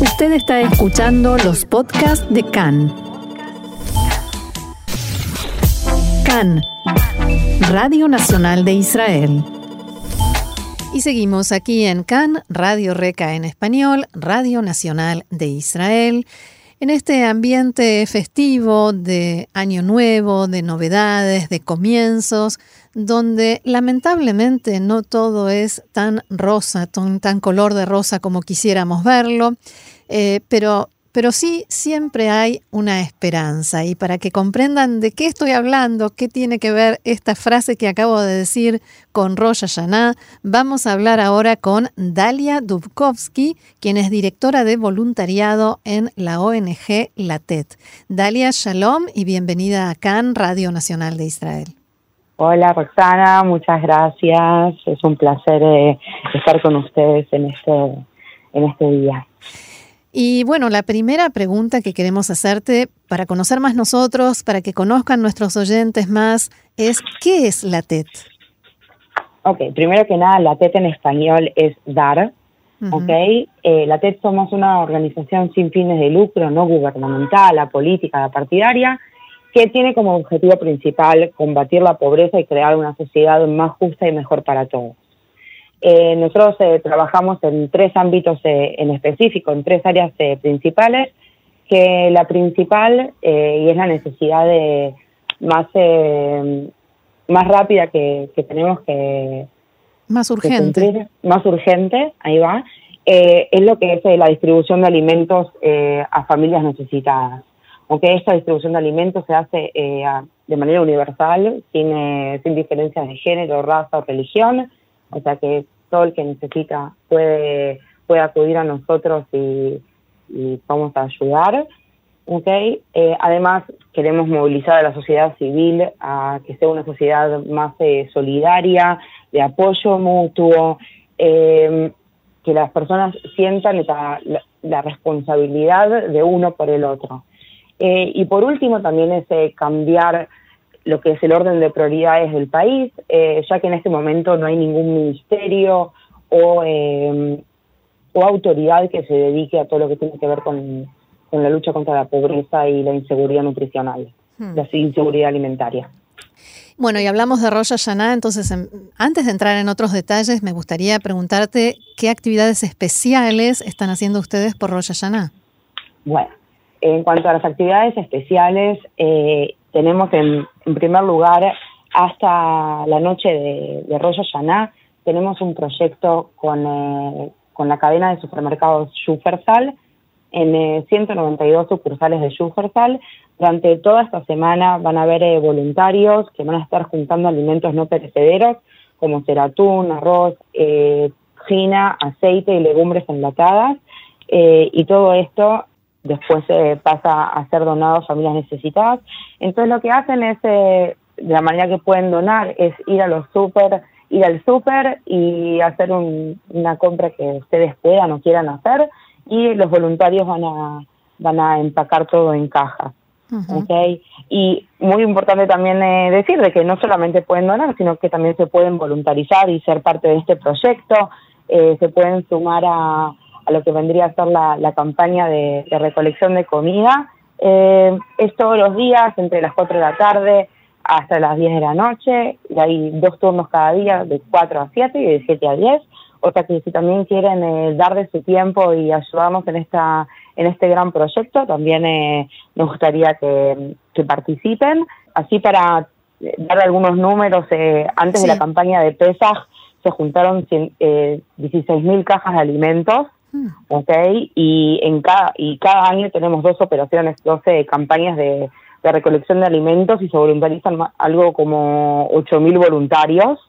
Usted está escuchando los podcasts de CAN. CAN, Radio Nacional de Israel. Y seguimos aquí en CAN, Radio Reca en español, Radio Nacional de Israel en este ambiente festivo de Año Nuevo, de novedades, de comienzos, donde lamentablemente no todo es tan rosa, tan, color de rosa como quisiéramos verlo, eh, pero pero sí siempre hay una esperanza. Y para que comprendan de qué estoy hablando, qué tiene que ver esta frase que acabo de decir con Rosh Hashanah, vamos a hablar ahora con Dalia Dubkovsky, quien es directora de voluntariado en la ONG LATET. Dalia, shalom y bienvenida a CAN, Radio Nacional de Israel. Hola Roxana, muchas gracias. Es un placer eh, estar con ustedes en este, en este día. Y bueno, la primera pregunta que queremos hacerte para conocer más nosotros, para que conozcan nuestros oyentes más, es ¿qué es la TET? Ok, primero que nada, la TET en español es dar, ¿ok? Eh, la TET somos una organización sin fines de lucro, no gubernamental, apolítica, partidaria, que tiene como objetivo principal combatir la pobreza y crear una sociedad más justa y mejor para todos. Eh, nosotros eh, trabajamos en tres ámbitos eh, en específico, en tres áreas principales, que la principal, y es la necesidad de más, más rápida que, tenemos que... Más urgente. más urgente, ahí va, es lo que es la distribución de alimentos a familias necesitadas. Aunque esta distribución de alimentos se hace de manera universal, sin, sin diferencias de género, raza o religión, o sea que todo el que necesita puede, puede acudir a nosotros y, vamos a ayudar. Okay. Eh, además, queremos movilizar a la sociedad civil a que sea una sociedad más eh, solidaria, de apoyo mutuo, eh, que las personas sientan la, responsabilidad de uno por el otro. Y por último, también es cambiar lo que es el orden de prioridades del país, eh, ya que en este momento no hay ningún ministerio o, eh, o autoridad que se dedique a todo lo que tiene que ver con, la lucha contra la pobreza y la inseguridad nutricional, hmm. la inseguridad alimentaria. Bueno, y hablamos de Rosh Hashanah, entonces em, antes de entrar en otros detalles, me gustaría preguntarte qué actividades especiales están haciendo ustedes por Rosh Hashanah. Bueno, en cuanto a las actividades especiales, eh, tenemos en, primer lugar hasta la noche de, de Rosh tenemos un proyecto con, eh, con la cadena de supermercados Schufersal en 192 eh, sucursales de Schufersal. Durante toda esta semana van a haber eh, voluntarios que van a estar juntando alimentos no perecederos como ser atún, arroz, gina, aceite y legumbres enlatadas. y todo esto después se pasa a ser donado a familias necesitadas. Entonces lo que hacen es, eh, de la manera que pueden donar, es ir a los super, ir al súper y hacer una compra que ustedes puedan o quieran hacer y los voluntarios van a, van a empacar todo en cajas. okay. Y muy importante también eh, decir de que no solamente pueden donar, sino que también se pueden voluntarizar y ser parte de este proyecto, eh, se pueden sumar a, a lo que vendría a ser la, campaña de, recolección de comida. Eh, es todos los días, entre las 4 de la tarde hasta las 10 de la noche, y hay dos turnos cada día, de 4 a 7 y de 7 a 10. O sea que si también quieren eh, dar de su tiempo y ayudarnos en esta en este gran proyecto, también eh, nos gustaría que, participen. Así para dar algunos números, antes de la campaña de Pesaj se juntaron eh, 16.000 cajas de alimentos Mm. ¿ok? Y, en cada, y cada año tenemos dos operaciones, 12 campañas de, recolección de alimentos y se voluntarizan algo como 8.000 voluntarios.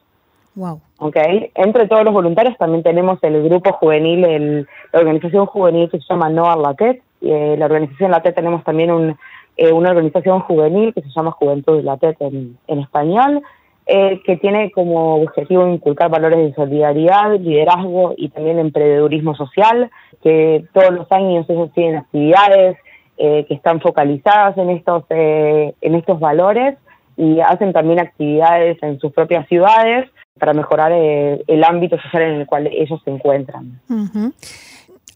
Wow. ¿ok? Entre todos los voluntarios también tenemos el grupo juvenil, el, la organización juvenil que se llama Noa Latet. Eh, la organización Latet tenemos también un, eh, una organización juvenil que se llama Juventud Latet en, en español. Eh, que tiene como objetivo inculcar valores de solidaridad, liderazgo y también emprendedurismo social, que todos los años ellos tienen actividades eh, que están focalizadas en estos, eh, en estos valores y hacen también actividades en sus propias ciudades para mejorar el ámbito social en el cual ellos se encuentran.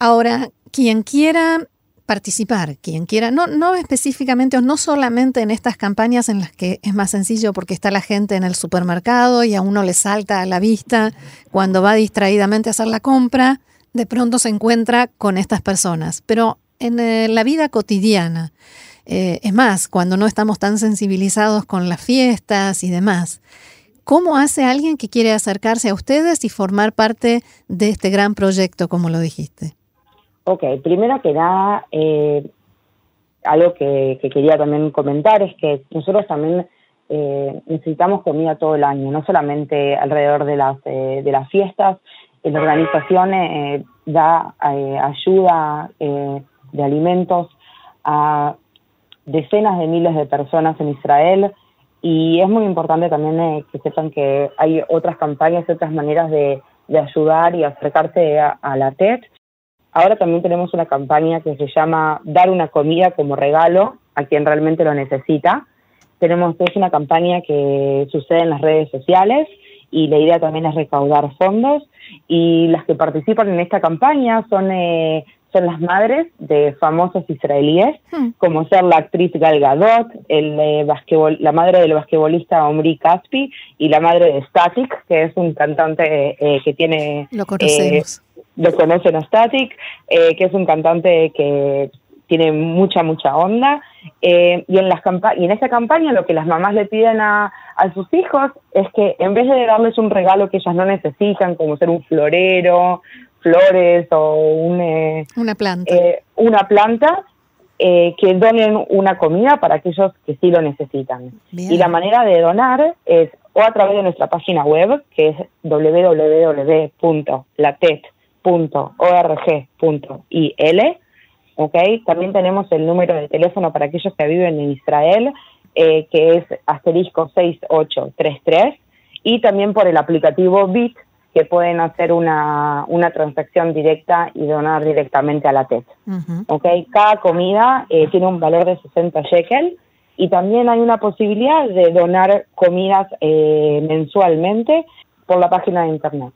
Ahora, quien quiera participar, quien quiera, no, específicamente o no solamente en estas campañas en las que es más sencillo porque está la gente en el supermercado y a uno le salta a la vista cuando va distraídamente a hacer la compra, de pronto se encuentra con estas personas, pero en eh, la vida cotidiana, eh, es más, cuando no estamos tan sensibilizados con las fiestas y demás, ¿cómo hace alguien que quiere acercarse a ustedes y formar parte de este gran proyecto, como lo dijiste? Ok, primero que nada, eh, algo que, quería también comentar es que nosotros también eh, necesitamos comida todo el año, no solamente alrededor de las, eh, de las fiestas. La organización da ayuda de alimentos a decenas de miles de personas en Israel y es muy importante también que sepan que hay otras campañas, otras maneras de, ayudar y acercarse a la TED Ahora también tenemos una campaña que se llama Dar una comida como regalo a quien realmente lo necesita. Tenemos es una campaña que sucede en las redes sociales y la idea también es recaudar fondos y las que participan en esta campaña son eh, son las madres de famosos israelíes, hmm. como ser la actriz Gal Gadot, el, eh, la madre del basquetbolista Omri Caspi y la madre de Static, que es un cantante eh, que tiene... Lo conocemos lo conocen a Static, eh, que es un cantante que tiene mucha, mucha onda. Eh, y, en las y en esa campaña lo que las mamás le piden a, a sus hijos es que en vez de darles un regalo que ellas no necesitan, como ser un florero, flores o un, eh, una planta, una planta que donen una comida para aquellos que sí lo necesitan. Y la manera de donar es o a través de nuestra página web, que es www.latet.com .org.il, ¿ok? También tenemos el número de teléfono para aquellos que viven en Israel, eh, que es asterisco 6833, y también por el aplicativo BIT, que pueden hacer una, una transacción directa y donar directamente a la TED. ¿ok? Cada comida eh, tiene un valor de 60 shekel y también hay una posibilidad de donar comidas eh, mensualmente por la página de internet.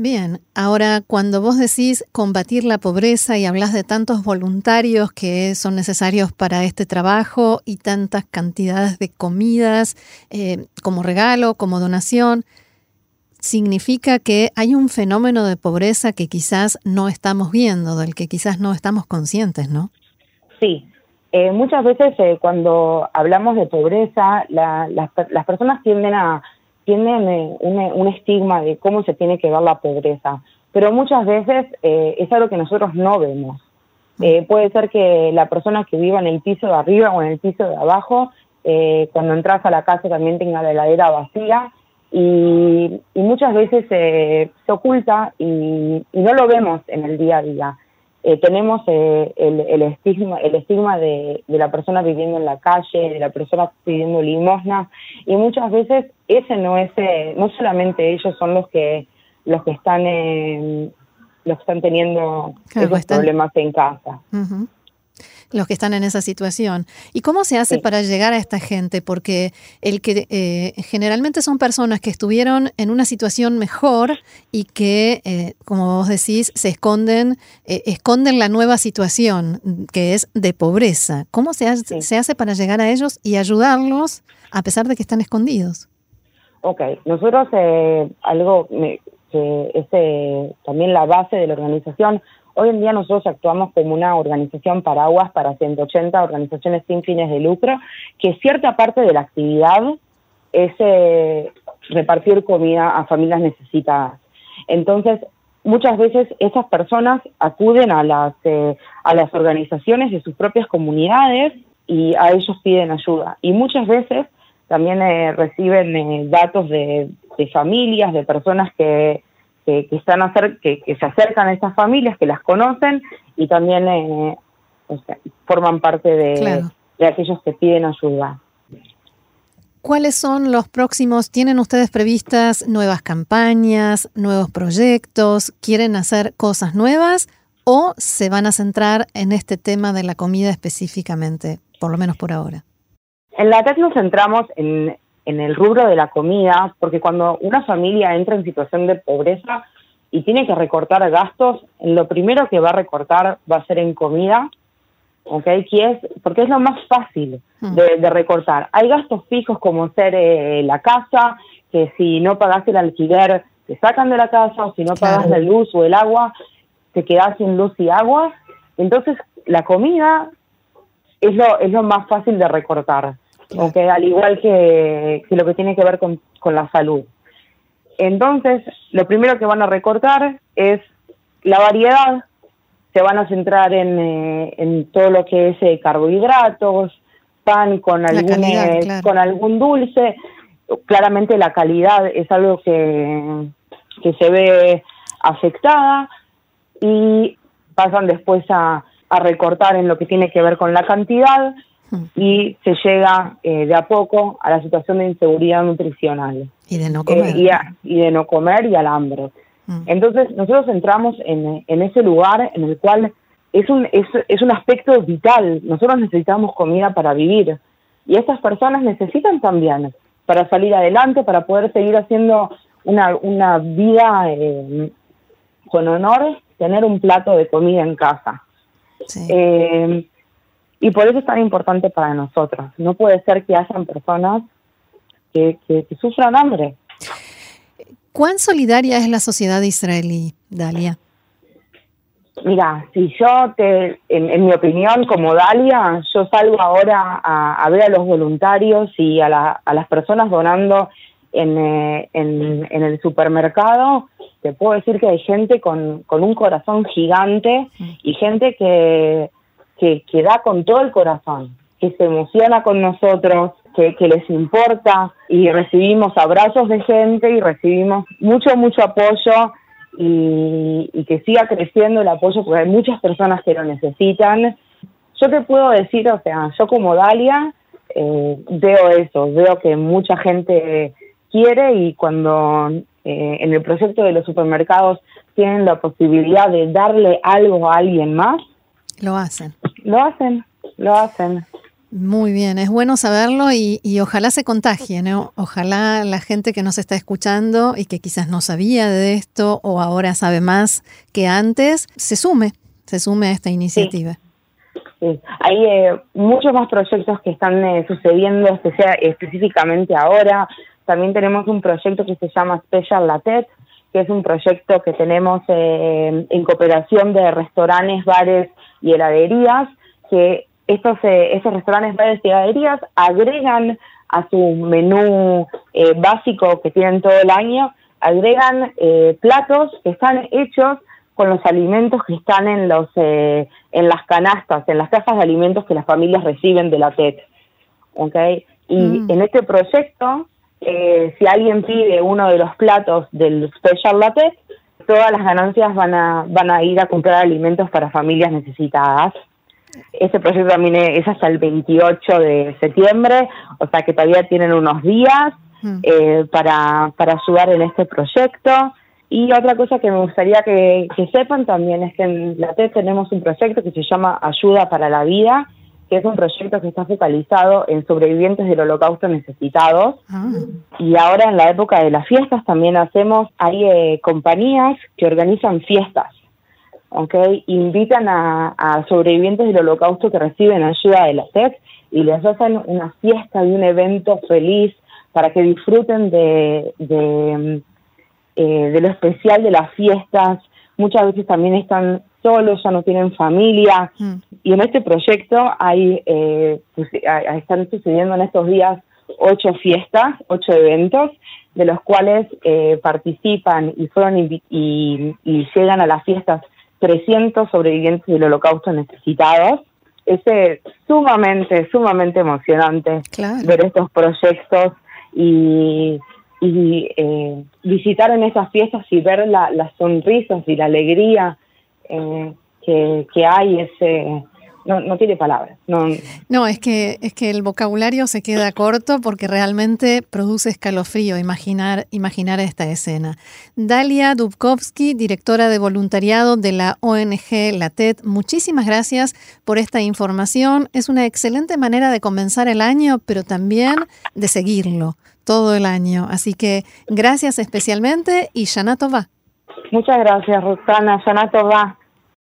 Bien, ahora cuando vos decís combatir la pobreza y hablas de tantos voluntarios que son necesarios para este trabajo y tantas cantidades de comidas eh, como regalo, como donación, significa que hay un fenómeno de pobreza que quizás no estamos viendo, del que quizás no estamos conscientes, ¿no? Sí, eh, muchas veces eh, cuando hablamos de pobreza, las personas tienden a tienen eh, un, estigma de cómo se tiene que ver la pobreza, pero muchas veces eh, es algo que nosotros no vemos. Eh, puede ser que la persona que viva en el piso de arriba o en el piso de abajo, cuando entras a la casa también tenga la heladera vacía y, muchas veces se oculta y, no lo vemos en el día a día. Tenemos el, estigma, el estigma de, la persona viviendo en la calle, de la persona pidiendo limosna, y muchas veces ese no es, eh, no solamente ellos son los que los que están los que están teniendo esos problemas en casa. Los que están en esa situación. ¿Y cómo se hace para llegar a esta gente? Porque el que eh, generalmente son personas que estuvieron en una situación mejor y que, eh, como vos decís, se esconden, esconden la nueva situación que es de pobreza. ¿Cómo se hace, se hace para llegar a ellos y ayudarlos a pesar de que están escondidos? Ok, nosotros eh, algo que es eh, también la base de la organización, hoy en día nosotros actuamos como una organización paraguas para 180 organizaciones sin fines de lucro, que cierta parte de la actividad es eh, repartir comida a familias necesitadas. Entonces, muchas veces esas personas acuden a las, a las organizaciones de sus propias comunidades y a ellos piden ayuda. Y muchas veces también eh, reciben eh, datos de, familias, de personas que, que, están hacer, que, se acercan a estas familias, que las conocen y también eh, forman parte de, de aquellos que piden ayuda. ¿Cuáles son los próximos? ¿Tienen ustedes previstas nuevas campañas, nuevos proyectos? ¿Quieren hacer cosas nuevas o se van a centrar en este tema de la comida específicamente, por lo menos por ahora? En la TED nos centramos en, el rubro de la comida, porque cuando una familia entra en situación de pobreza, y tiene que recortar gastos, lo primero que va a recortar va a ser en comida, ¿ok? Que es, porque es lo más fácil mm. de, recortar. Hay gastos fijos como ser eh, la casa, que si no pagas el alquiler te sacan de la casa, o si no pagas la luz o el agua, te quedas sin luz y agua. Entonces, la comida es lo, es lo más fácil de recortar, Al igual que, lo que tiene que ver con, con la salud. Entonces, lo primero que van a recortar es la variedad, se van a centrar en, eh, en todo lo que es eh, carbohidratos, pan con algún, eh, con algún dulce. Claramente la calidad es algo que, que se ve afectada y pasan después a, a recortar en lo que tiene que ver con la cantidad y se llega eh, de a poco a la situación de inseguridad nutricional. Y de no comer. Eh, y, de no comer y al hambre. Mm. Entonces, nosotros entramos en, en, ese lugar en el cual es un, es, es un aspecto vital. Nosotros necesitamos comida para vivir. Y estas personas necesitan también para salir adelante, para poder seguir haciendo una, una vida eh, con honor, tener un plato de comida en casa. Sí. Y por eso es tan importante para nosotros. No puede ser que hayan personas que, sufran hambre. ¿Cuán solidaria es la sociedad israelí, Dalia? Mira, si yo, te, en, mi opinión, como Dalia, yo salgo ahora a, ver a los voluntarios y a, las personas donando eh, en, en, el supermercado, te puedo decir que hay gente con, con un corazón gigante y gente que, que, da con todo el corazón, que se emociona con nosotros, que, les importa y recibimos abrazos de gente y recibimos mucho, mucho apoyo y, que siga creciendo el apoyo porque hay muchas personas que lo necesitan. Yo te puedo decir, o sea, yo como Dalia eh, veo eso, veo que mucha gente quiere y cuando eh, en el proyecto de los supermercados tienen la posibilidad de darle algo a alguien más, lo hacen. Lo hacen, lo hacen. Muy bien, es bueno saberlo y, ojalá se contagie, ¿no? Ojalá la gente que nos está escuchando y que quizás no sabía de esto o ahora sabe más que antes, se sume, se sume a esta iniciativa. Sí. Hay eh, muchos más proyectos que están eh, sucediendo específicamente ahora. También tenemos un proyecto que se llama Special Latet, que es un proyecto que tenemos eh, en cooperación de restaurantes, bares y heladerías, que estos, eh, estos restaurantes, bares y heladerías agregan a su menú eh, básico que tienen todo el año, agregan platos que están hechos con los alimentos que están en los en las canastas, en las cajas de alimentos que las familias reciben de la TED. ¿okay? Y mm. en este proyecto eh, si alguien pide uno de los platos del Special Latte, todas las ganancias van a, van a ir a comprar alimentos para familias necesitadas. Este proyecto también es hasta el 28 de septiembre, o sea que todavía tienen unos días mm. eh, para, para ayudar en este proyecto. Y otra cosa que me gustaría que, que sepan también es que en la TED tenemos un proyecto que se llama Ayuda para la Vida, que es un proyecto que está focalizado en sobrevivientes del holocausto necesitados. Ah. Y ahora en la época de las fiestas también hacemos, hay eh, compañías que organizan fiestas, ¿ok? Invitan a, sobrevivientes del holocausto que reciben ayuda de la TED y les hacen una fiesta y un evento feliz para que disfruten de, de, eh, de lo especial de las fiestas. Muchas veces también están solos, ya no tienen familia. Mm. Y en este proyecto hay, eh, pues, están sucediendo en estos días ocho fiestas, ocho eventos, de los cuales eh, participan y fueron y, llegan a las fiestas 300 sobrevivientes del holocausto necesitados. Es sumamente, sumamente emocionante ver estos proyectos y, y eh, visitar en esas fiestas y ver las sonrisas y la alegría eh, que, hay ese... No, no, tiene palabras. No. no, es que es que el vocabulario se queda corto porque realmente produce escalofrío imaginar, imaginar esta escena. Dalia Dubkovsky, directora de voluntariado de la ONG LATET, muchísimas gracias por esta información. Es una excelente manera de comenzar el año, pero también de seguirlo todo el año. Así que gracias especialmente y Shana Tova. Muchas gracias, Rutana. Yanato va.